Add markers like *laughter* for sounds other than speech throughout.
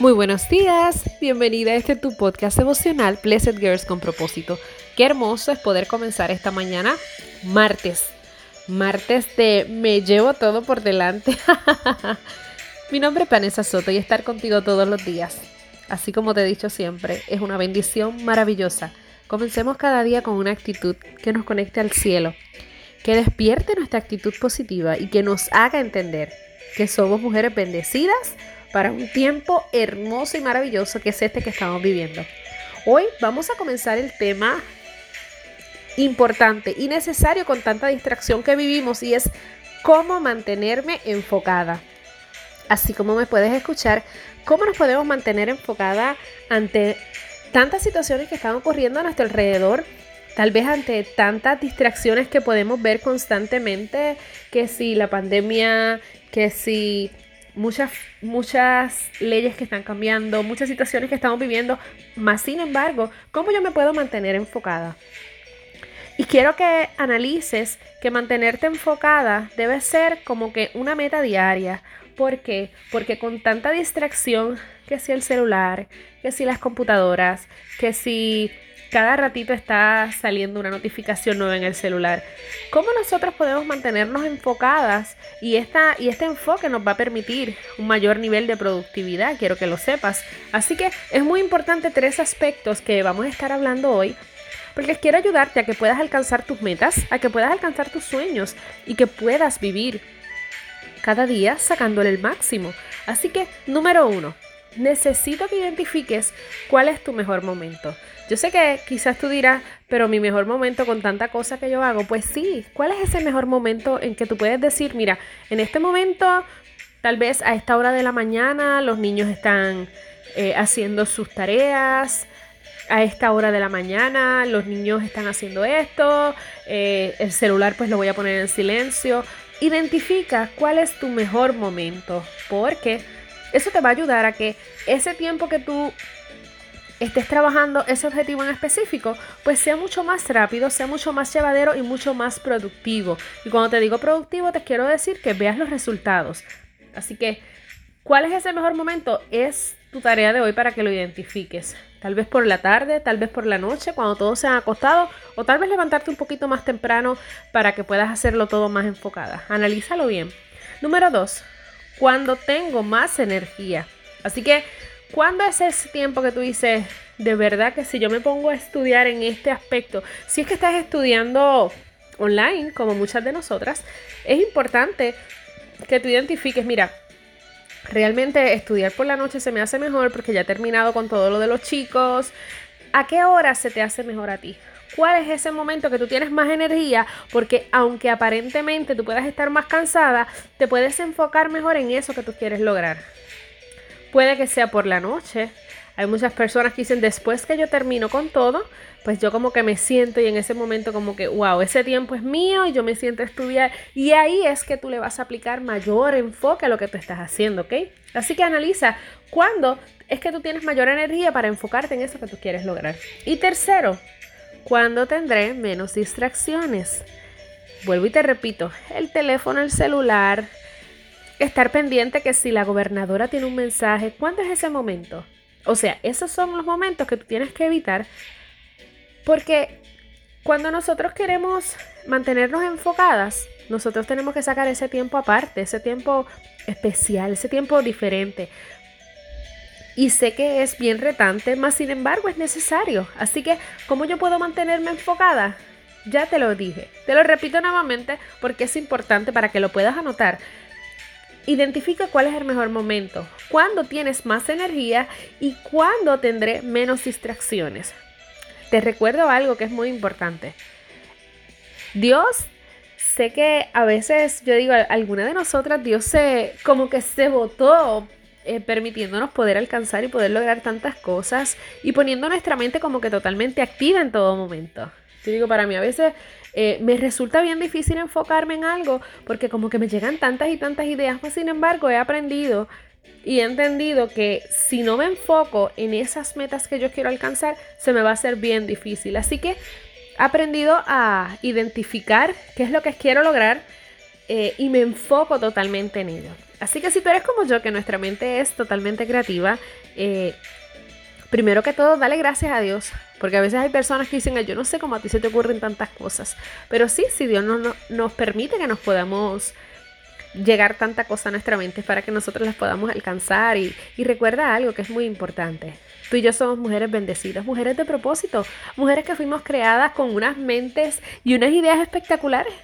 Muy buenos días, bienvenida a este tu podcast emocional Blessed Girls con propósito. Qué hermoso es poder comenzar esta mañana, martes, martes de me llevo todo por delante. *laughs* Mi nombre es Vanessa Soto y estar contigo todos los días, así como te he dicho siempre, es una bendición maravillosa. Comencemos cada día con una actitud que nos conecte al cielo, que despierte nuestra actitud positiva y que nos haga entender que somos mujeres bendecidas para un tiempo hermoso y maravilloso que es este que estamos viviendo. Hoy vamos a comenzar el tema importante y necesario con tanta distracción que vivimos y es cómo mantenerme enfocada. Así como me puedes escuchar, cómo nos podemos mantener enfocada ante tantas situaciones que están ocurriendo a nuestro alrededor, tal vez ante tantas distracciones que podemos ver constantemente, que si la pandemia, que si muchas, muchas leyes que están cambiando, muchas situaciones que estamos viviendo, más sin embargo, ¿cómo yo me puedo mantener enfocada? Y quiero que analices que mantenerte enfocada debe ser como que una meta diaria. ¿Por qué? Porque con tanta distracción, que si el celular, que si las computadoras, que si cada ratito está saliendo una notificación nueva en el celular. ¿Cómo nosotros podemos mantenernos enfocadas? Y, esta, y este enfoque nos va a permitir un mayor nivel de productividad, quiero que lo sepas. Así que es muy importante tres aspectos que vamos a estar hablando hoy. Porque quiero ayudarte a que puedas alcanzar tus metas, a que puedas alcanzar tus sueños y que puedas vivir cada día sacándole el máximo. Así que, número uno, necesito que identifiques cuál es tu mejor momento. Yo sé que quizás tú dirás, pero mi mejor momento con tanta cosa que yo hago, pues sí, ¿cuál es ese mejor momento en que tú puedes decir, mira, en este momento, tal vez a esta hora de la mañana, los niños están eh, haciendo sus tareas, a esta hora de la mañana, los niños están haciendo esto, eh, el celular pues lo voy a poner en silencio. Identifica cuál es tu mejor momento, porque eso te va a ayudar a que ese tiempo que tú estés trabajando ese objetivo en específico, pues sea mucho más rápido, sea mucho más llevadero y mucho más productivo. Y cuando te digo productivo, te quiero decir que veas los resultados. Así que, ¿cuál es ese mejor momento? Es tu tarea de hoy para que lo identifiques. Tal vez por la tarde, tal vez por la noche, cuando todos se han acostado, o tal vez levantarte un poquito más temprano para que puedas hacerlo todo más enfocada. Analízalo bien. Número dos, cuando tengo más energía. Así que ¿Cuándo es ese tiempo que tú dices, de verdad que si yo me pongo a estudiar en este aspecto, si es que estás estudiando online, como muchas de nosotras, es importante que tú identifiques, mira, realmente estudiar por la noche se me hace mejor porque ya he terminado con todo lo de los chicos. ¿A qué hora se te hace mejor a ti? ¿Cuál es ese momento que tú tienes más energía? Porque aunque aparentemente tú puedas estar más cansada, te puedes enfocar mejor en eso que tú quieres lograr. Puede que sea por la noche. Hay muchas personas que dicen, después que yo termino con todo, pues yo como que me siento y en ese momento como que, wow, ese tiempo es mío y yo me siento a estudiar. Y ahí es que tú le vas a aplicar mayor enfoque a lo que tú estás haciendo, ¿ok? Así que analiza cuándo es que tú tienes mayor energía para enfocarte en eso que tú quieres lograr. Y tercero, ¿cuándo tendré menos distracciones? Vuelvo y te repito, el teléfono, el celular, estar pendiente que si la gobernadora tiene un mensaje, ¿cuándo es ese momento? O sea, esos son los momentos que tú tienes que evitar porque cuando nosotros queremos mantenernos enfocadas, nosotros tenemos que sacar ese tiempo aparte, ese tiempo especial, ese tiempo diferente. Y sé que es bien retante, mas sin embargo es necesario. Así que, ¿cómo yo puedo mantenerme enfocada? Ya te lo dije. Te lo repito nuevamente porque es importante para que lo puedas anotar. Identifica cuál es el mejor momento, cuándo tienes más energía y cuándo tendré menos distracciones. Te recuerdo algo que es muy importante. Dios, sé que a veces yo digo, alguna de nosotras, Dios se como que se votó eh, permitiéndonos poder alcanzar y poder lograr tantas cosas y poniendo nuestra mente como que totalmente activa en todo momento. Yo digo, para mí a veces eh, me resulta bien difícil enfocarme en algo porque como que me llegan tantas y tantas ideas, mas sin embargo he aprendido y he entendido que si no me enfoco en esas metas que yo quiero alcanzar, se me va a hacer bien difícil. Así que he aprendido a identificar qué es lo que quiero lograr eh, y me enfoco totalmente en ello. Así que si tú eres como yo, que nuestra mente es totalmente creativa, eh, primero que todo, dale gracias a Dios. Porque a veces hay personas que dicen, yo no sé cómo a ti se te ocurren tantas cosas. Pero sí, si Dios no, nos permite que nos podamos llegar tanta cosa a nuestra mente para que nosotros las podamos alcanzar. Y, y recuerda algo que es muy importante. Tú y yo somos mujeres bendecidas, mujeres de propósito, mujeres que fuimos creadas con unas mentes y unas ideas espectaculares.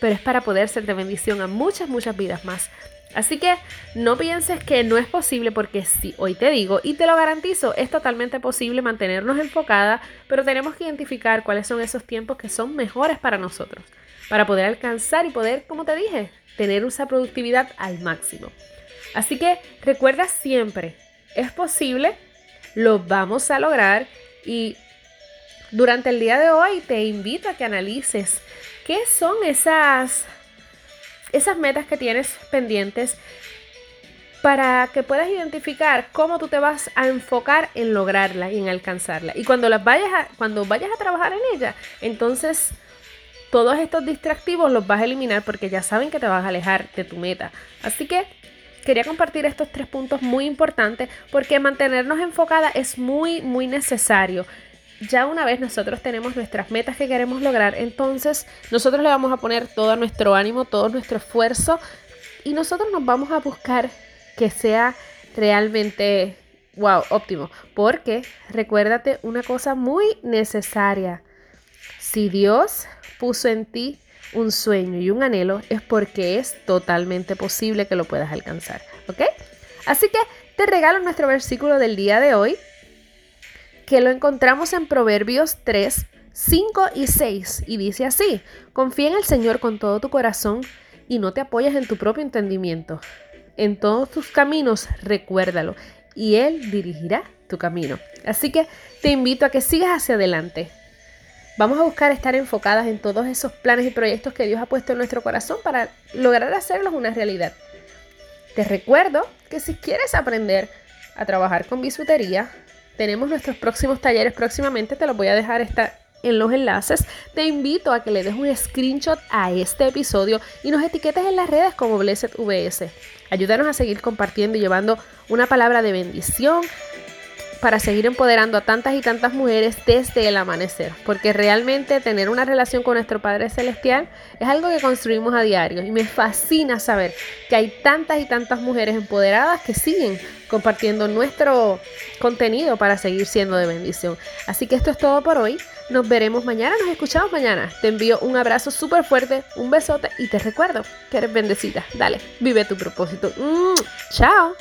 Pero es para poder ser de bendición a muchas, muchas vidas más. Así que no pienses que no es posible porque si hoy te digo y te lo garantizo, es totalmente posible mantenernos enfocada, pero tenemos que identificar cuáles son esos tiempos que son mejores para nosotros, para poder alcanzar y poder, como te dije, tener esa productividad al máximo. Así que recuerda siempre, es posible, lo vamos a lograr y durante el día de hoy te invito a que analices qué son esas esas metas que tienes pendientes para que puedas identificar cómo tú te vas a enfocar en lograrla y en alcanzarla. Y cuando las vayas a, cuando vayas a trabajar en ella, entonces todos estos distractivos los vas a eliminar porque ya saben que te vas a alejar de tu meta. Así que quería compartir estos tres puntos muy importantes porque mantenernos enfocada es muy, muy necesario ya una vez nosotros tenemos nuestras metas que queremos lograr, entonces nosotros le vamos a poner todo nuestro ánimo, todo nuestro esfuerzo y nosotros nos vamos a buscar que sea realmente, wow, óptimo. Porque recuérdate una cosa muy necesaria. Si Dios puso en ti un sueño y un anhelo, es porque es totalmente posible que lo puedas alcanzar. ¿Ok? Así que te regalo nuestro versículo del día de hoy que lo encontramos en Proverbios 3, 5 y 6, y dice así, confía en el Señor con todo tu corazón y no te apoyes en tu propio entendimiento. En todos tus caminos recuérdalo y Él dirigirá tu camino. Así que te invito a que sigas hacia adelante. Vamos a buscar estar enfocadas en todos esos planes y proyectos que Dios ha puesto en nuestro corazón para lograr hacerlos una realidad. Te recuerdo que si quieres aprender a trabajar con bisutería, tenemos nuestros próximos talleres próximamente, te los voy a dejar en los enlaces. Te invito a que le des un screenshot a este episodio y nos etiquetes en las redes como Blessed VS. Ayúdanos a seguir compartiendo y llevando una palabra de bendición para seguir empoderando a tantas y tantas mujeres desde el amanecer, porque realmente tener una relación con nuestro Padre Celestial es algo que construimos a diario y me fascina saber que hay tantas y tantas mujeres empoderadas que siguen compartiendo nuestro contenido para seguir siendo de bendición. Así que esto es todo por hoy. Nos veremos mañana, nos escuchamos mañana. Te envío un abrazo súper fuerte, un besote y te recuerdo que eres bendecida. Dale, vive tu propósito. Mm, chao.